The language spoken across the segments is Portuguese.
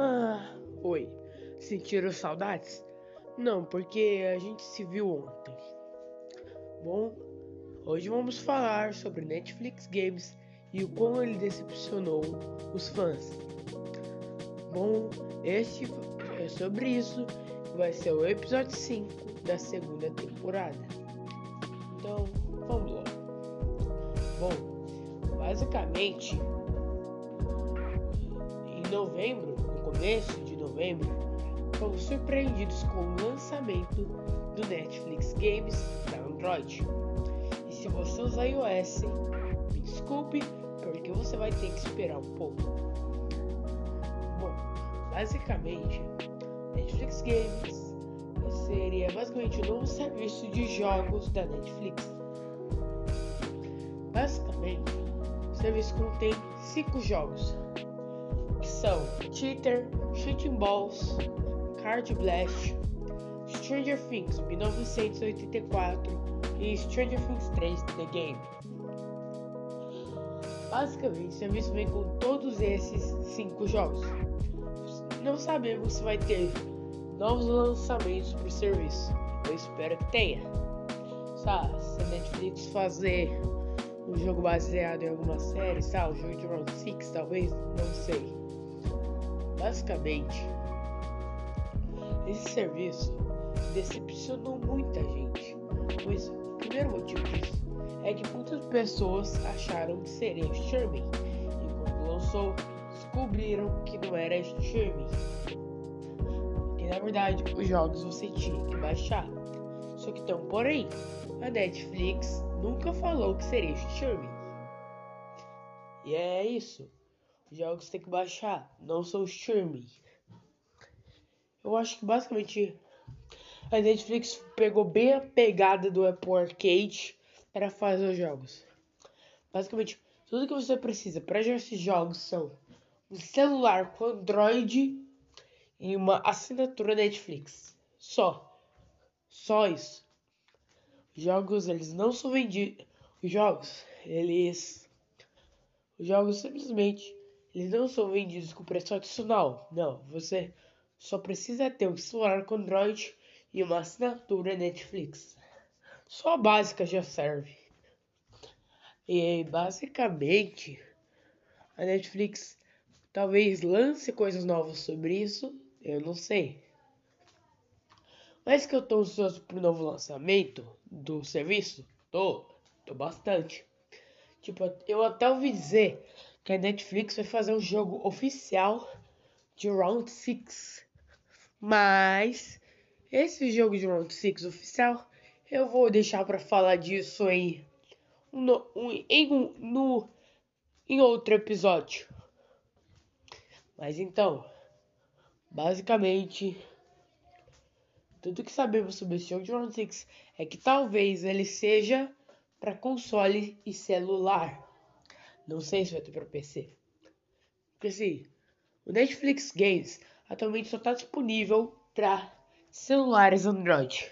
Ah, oi. Sentiram saudades? Não, porque a gente se viu ontem. Bom, hoje vamos falar sobre Netflix Games e o quão ele decepcionou os fãs. Bom, este é sobre isso vai ser o episódio 5 da segunda temporada. Então, vamos lá. Bom, basicamente, em novembro, no começo de novembro, fomos surpreendidos com o lançamento do Netflix Games para Android. E se você usa iOS, me desculpe, porque você vai ter que esperar um pouco. Bom, basicamente, Netflix Games seria basicamente o novo serviço de jogos da Netflix. Basicamente, o serviço contém cinco jogos, que são Cheater, Shooting Balls, Card Blast, Stranger Things 1984 e Stranger Things 3 The Game. Basicamente, o serviço vem com todos esses cinco jogos. Não sabemos se vai ter novos lançamentos o serviço. Eu espero que tenha. Sabe, se a Netflix fazer um jogo baseado em alguma série, sabe, o jogo de Round 6 talvez, não sei. Basicamente, esse serviço decepcionou muita gente, pois o primeiro motivo disso é que muitas pessoas acharam que seria streaming e quando lançou descobriram que não era streaming. Que na verdade os jogos você tinha que baixar. Só que então, porém, a Netflix nunca falou que seria streaming. E é isso. Os jogos tem que baixar, não são streaming. Eu acho que basicamente a Netflix pegou bem a pegada do Apple Arcade para fazer os jogos. Basicamente, tudo que você precisa para jogar esses jogos são um celular com Android e uma assinatura Netflix. Só. Só isso. Os jogos, eles não são vendidos. Os jogos, eles. Os jogos simplesmente. Eles não são vendidos com preço adicional. Não. Você só precisa ter um celular com Android e uma assinatura Netflix. Só a básica já serve. E basicamente a Netflix talvez lance coisas novas sobre isso, eu não sei. Mas que eu tô ansioso pro novo lançamento do serviço? Tô, tô bastante. Tipo, eu até ouvi dizer que a Netflix vai fazer um jogo oficial de Round 6. Mas esse jogo de Round 6 oficial eu vou deixar para falar disso em, no, em, no, em outro episódio. Mas então, basicamente, tudo que sabemos sobre esse jogo de Round 6 é que talvez ele seja para console e celular. Não sei se vai ter para PC. Porque assim, o Netflix Games atualmente só está disponível para celulares Android.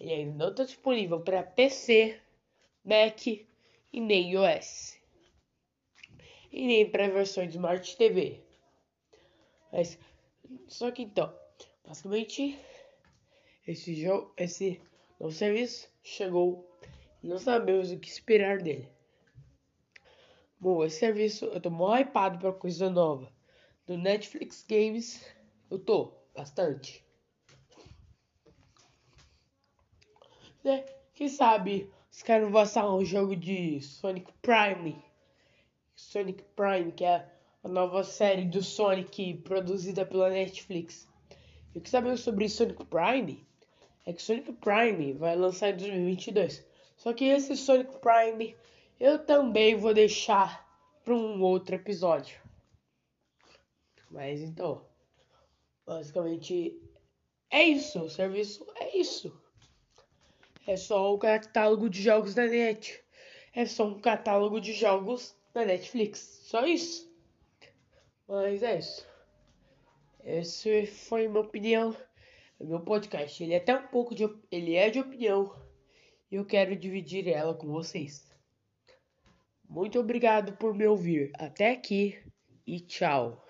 Ele ainda não está disponível para PC, Mac e nem iOS. E nem para versões de Smart TV. Mas, só que então, basicamente, esse jogo, esse novo serviço chegou. Não sabemos o que esperar dele. Bom, esse serviço eu tô mó hypado pra coisa nova. Do Netflix Games, eu tô bastante. Né? Quem sabe os caras vão lançar um jogo de Sonic Prime. Sonic Prime, que é a nova série do Sonic produzida pela Netflix. E o que sabemos sobre Sonic Prime é que Sonic Prime vai lançar em 2022. Só que esse Sonic Prime eu também vou deixar para um outro episódio. Mas então, basicamente é isso. O serviço é isso. É só o catálogo de jogos da net. É só um catálogo de jogos da Netflix. Só isso. Mas é isso. Essa foi minha opinião. Meu podcast. Ele é até um pouco de. Ele é de opinião. E eu quero dividir ela com vocês. Muito obrigado por me ouvir até aqui e tchau.